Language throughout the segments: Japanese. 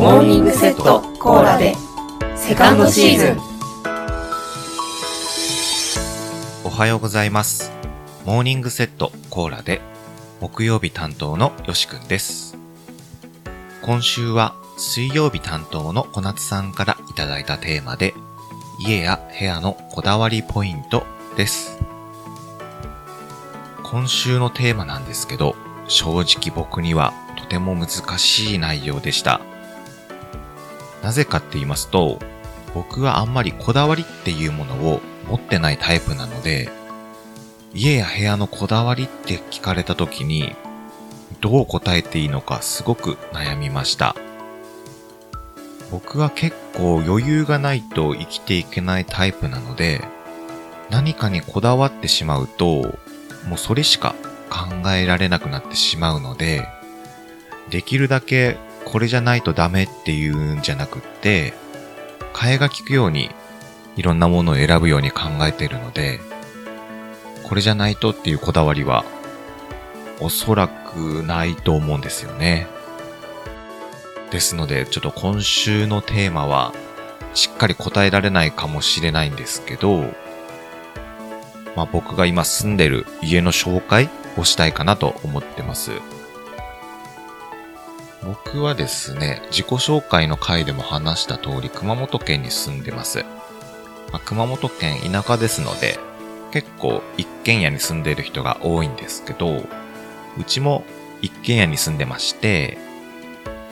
モーニングセットコーラでセカンドシーズンおはようございます。モーニングセットコーラで木曜日担当のよしくんです。今週は水曜日担当の小夏さんからいただいたテーマで家や部屋のこだわりポイントです。今週のテーマなんですけど、正直僕にはとても難しい内容でした。なぜかって言いますと、僕はあんまりこだわりっていうものを持ってないタイプなので、家や部屋のこだわりって聞かれた時に、どう答えていいのかすごく悩みました。僕は結構余裕がないと生きていけないタイプなので、何かにこだわってしまうと、もうそれしか考えられなくなってしまうので、できるだけこれじゃないとダメっていうんじゃなくって、替えが利くようにいろんなものを選ぶように考えているので、これじゃないとっていうこだわりは、おそらくないと思うんですよね。ですので、ちょっと今週のテーマは、しっかり答えられないかもしれないんですけど、まあ僕が今住んでる家の紹介をしたいかなと思ってます。僕はですね、自己紹介の回でも話した通り熊本県に住んでます。まあ熊本県田舎ですので、結構一軒家に住んでる人が多いんですけど、うちも一軒家に住んでまして、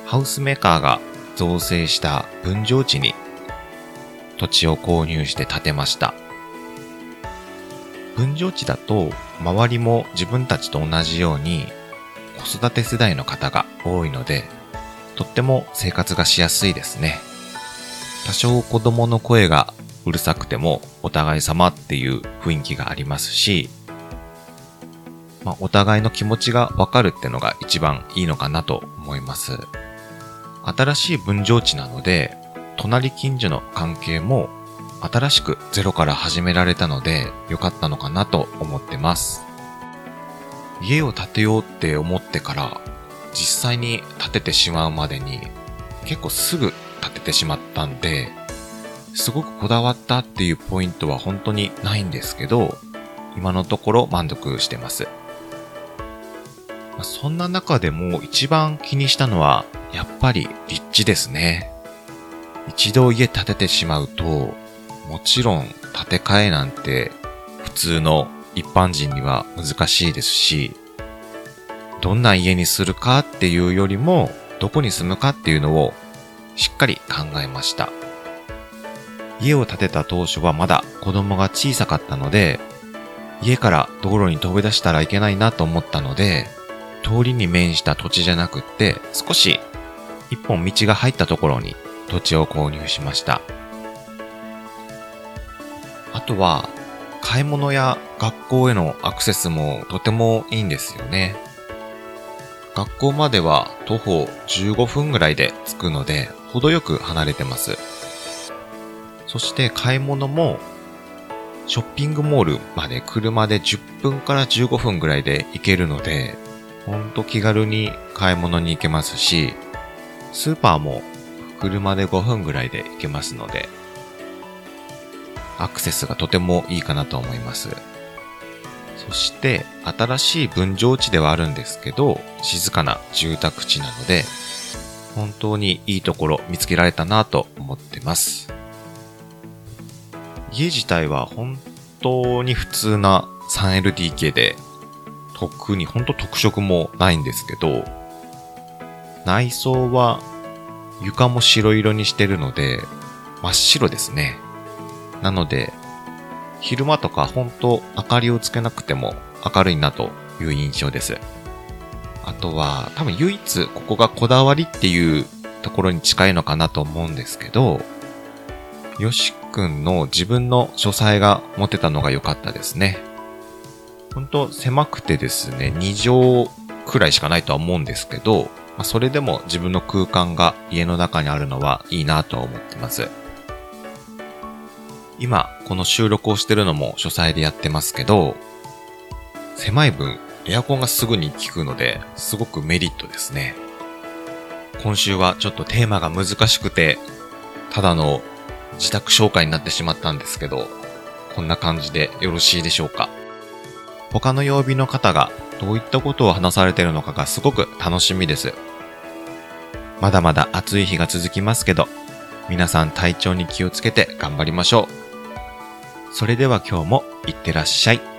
ハウスメーカーが造成した分譲地に土地を購入して建てました。分譲地だと周りも自分たちと同じように子育て世代の方が多いので、とっても生活がしやすいですね。多少子供の声がうるさくてもお互い様っていう雰囲気がありますし、まあ、お互いの気持ちがわかるってのが一番いいのかなと思います。新しい分譲地なので、隣近所の関係も新しくゼロから始められたので良かったのかなと思ってます。家を建てようって思ってから実際に建ててしまうまでに結構すぐ建ててしまったんで、すごくこだわったっていうポイントは本当にないんですけど、今のところ満足してます。そんな中でも一番気にしたのは、やっぱり立地ですね。一度家建ててしまうと、もちろん建て替えなんて普通の一般人には難しいですし、どんな家にするかっていうよりも、どこに住むかっていうのをしっかり考えました。家を建てた当初はまだ子供が小さかったので、家から道路に飛び出したらいけないなと思ったので、通りに面した土地じゃなくって、少し一本道が入ったところに土地を購入しました。あとは、買い物や学校へのアクセスもとてもいいんですよね。学校までは徒歩15分ぐらいで着くので、程よく離れてます。そして買い物も、ショッピングモールまで車で10分から15分ぐらいで行けるので、ほんと気軽に買い物に行けますし、スーパーも車で5分ぐらいで行けますので、アクセスがとてもいいかなと思います。そして、新しい分譲地ではあるんですけど、静かな住宅地なので、本当にいいところ見つけられたなと思ってます。家自体は本当に普通な 3LDK で、特に本当特色もないんですけど、内装は床も白色にしてるので、真っ白ですね。なので、昼間とか本当明かりをつけなくても明るいなという印象です。あとは、多分唯一ここがこだわりっていうところに近いのかなと思うんですけど、よしくんの自分の書斎が持てたのが良かったですね。ほんと狭くてですね、2畳くらいしかないとは思うんですけど、まそれでも自分の空間が家の中にあるのはいいなと思ってます。今、この収録をしてるのも書斎でやってますけど、狭い分、エアコンがすぐに効くので、すごくメリットですね。今週はちょっとテーマが難しくて、ただの自宅紹介になってしまったんですけど、こんな感じでよろしいでしょうか。他の曜日の方がどういったことを話されてるのかがすごく楽しみです。まだまだ暑い日が続きますけど、皆さん体調に気をつけて頑張りましょう。それでは今日もいってらっしゃい。